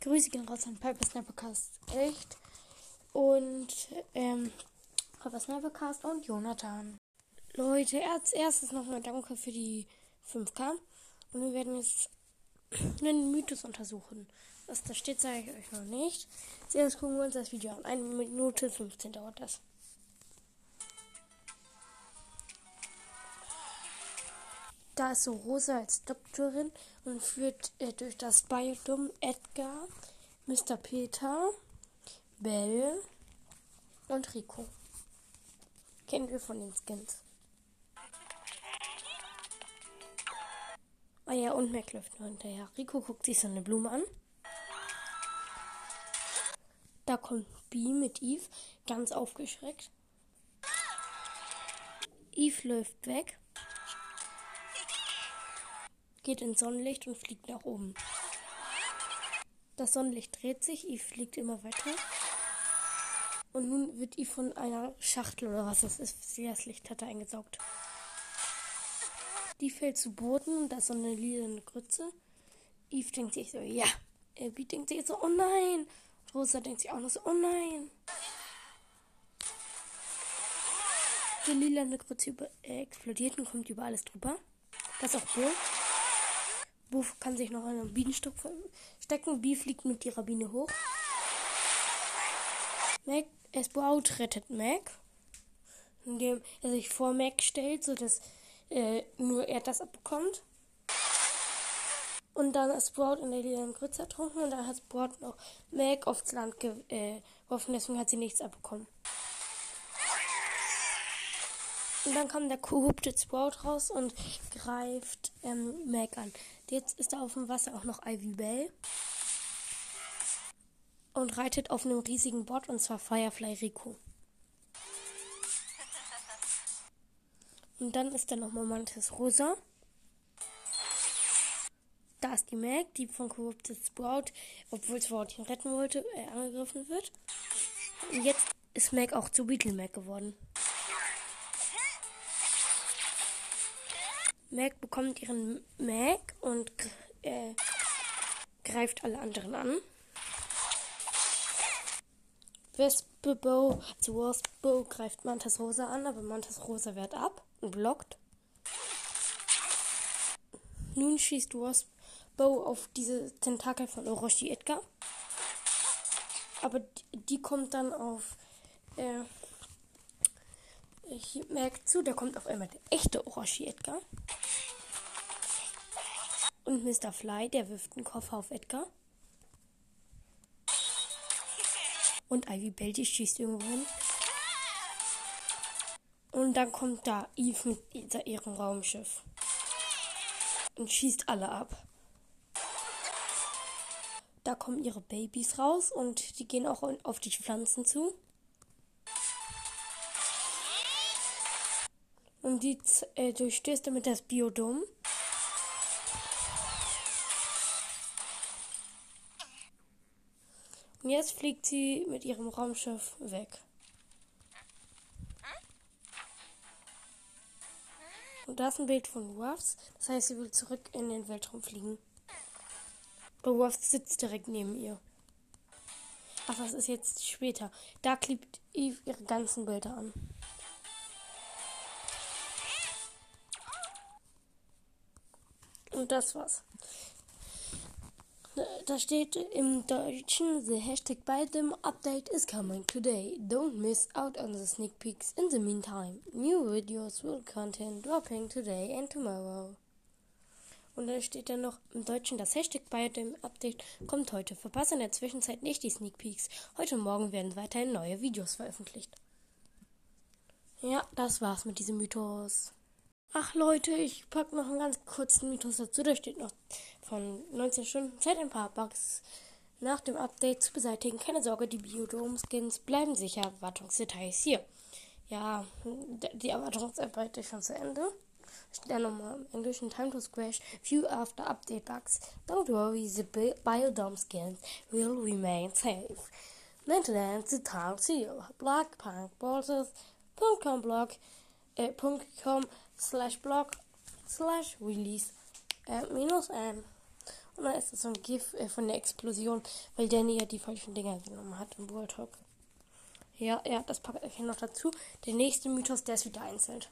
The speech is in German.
Grüße gehen raus an Piper Snappercast echt und ähm, Piper Snappercast und Jonathan. Leute, als erstes nochmal danke für die 5K und wir werden jetzt einen Mythos untersuchen. Was da steht, sage ich euch noch nicht. Zuerst gucken wir uns das Video an. Eine Minute 15 dauert das. Da ist so Rosa als Doktorin und führt äh, durch das Biodom Edgar, Mr. Peter, Belle und Rico. Kennen wir von den Skins. Ah ja, und Mac läuft nur hinterher. Rico guckt sich so eine Blume an. Da kommt B mit Eve, ganz aufgeschreckt. Eve läuft weg, geht ins Sonnenlicht und fliegt nach oben. Das Sonnenlicht dreht sich, Eve fliegt immer weiter. Und nun wird Eve von einer Schachtel oder was das ist, das Licht hat er eingesaugt. Die fällt zu Boden und da ist so eine lila Grütze. Eve denkt sich so, ja. Abby denkt sich so, oh nein. Rosa denkt sich auch noch so, oh nein. Die lila Grütze äh, explodiert und kommt über alles drüber. Das ist auch Bo. Bo kann sich noch in einen Bienenstock stecken. Bee fliegt mit ihrer Biene hoch. Mac, Sprout rettet Mac, indem er sich vor Mac stellt, sodass äh, nur er das abbekommt. Und dann ist Sprout in der lila Grütze ertrunken und dann hat Sprout noch Mac aufs Land äh, geworfen, deswegen hat sie nichts abbekommen. Und dann kam der korrupte Sprout raus und greift ähm, Mac an. Jetzt ist da auf dem Wasser auch noch Ivy Bell. Und reitet auf einem riesigen Bot und zwar Firefly Rico. Und dann ist da nochmal Mantis Rosa. Da ist die Mag, die von Corrupted Sprout, obwohl Sprout ihn retten wollte, äh, angegriffen wird. Und jetzt ist Mag auch zu Beetle Mag geworden. Mag bekommt ihren Mag und äh, greift alle anderen an. Wespe-Bow, also Wasp-Bow greift Mantis Rosa an, aber Mantis Rosa wehrt ab und blockt. Nun schießt Wasp Bow auf diese Tentakel von Orochi Edgar. Aber die, die kommt dann auf äh, ich merke zu, da kommt auf einmal der echte Orochi Edgar. Und Mr. Fly, der wirft einen Koffer auf Edgar. Und Ivy Bell, die schießt irgendwo hin. Und dann kommt da Eve mit ihrem Raumschiff. Und schießt alle ab. Da kommen ihre Babys raus und die gehen auch auf die Pflanzen zu. Und die äh, durchstößt damit das Biodom. Und jetzt fliegt sie mit ihrem Raumschiff weg. Und da ist ein Bild von Ruffs. Das heißt, sie will zurück in den Weltraum fliegen. Aber Ruffs sitzt direkt neben ihr. Ach, das ist jetzt später. Da klebt Eve ihre ganzen Bilder an. Und das war's. Da steht im Deutschen, the hashtag by them update is coming today. Don't miss out on the sneak peeks in the meantime. New videos will contain dropping today and tomorrow. Und dann steht dann noch im Deutschen, das Hashtag bei dem Update kommt heute. Verpasse in der Zwischenzeit nicht die Sneak Peeks. Heute morgen werden weiterhin neue Videos veröffentlicht. Ja, das war's mit diesem Mythos. Ach Leute, ich pack noch einen ganz kurzen Mythos dazu. Da steht noch von 19 Stunden Zeit ein paar Bugs nach dem Update zu beseitigen. Keine Sorge, die Biodome-Skins bleiben sicher. Wartungsdetails hier. Ja, die Erwartungsarbeit ist schon zu Ende. Steht dann nochmal im Englischen Time to Scratch. Few after update bugs. Don't worry, the Biodome skins will remain safe. Maintenance the town seal. Block, punk, bosses, .com blog, äh, .com slash blog slash release äh, minus n. Und dann ist das so ein GIF äh, von der Explosion, weil Danny ja die falschen Dinger genommen hat im World Talk. Ja, ja, das packt ich noch dazu. Der nächste Mythos, der ist wieder einzeln.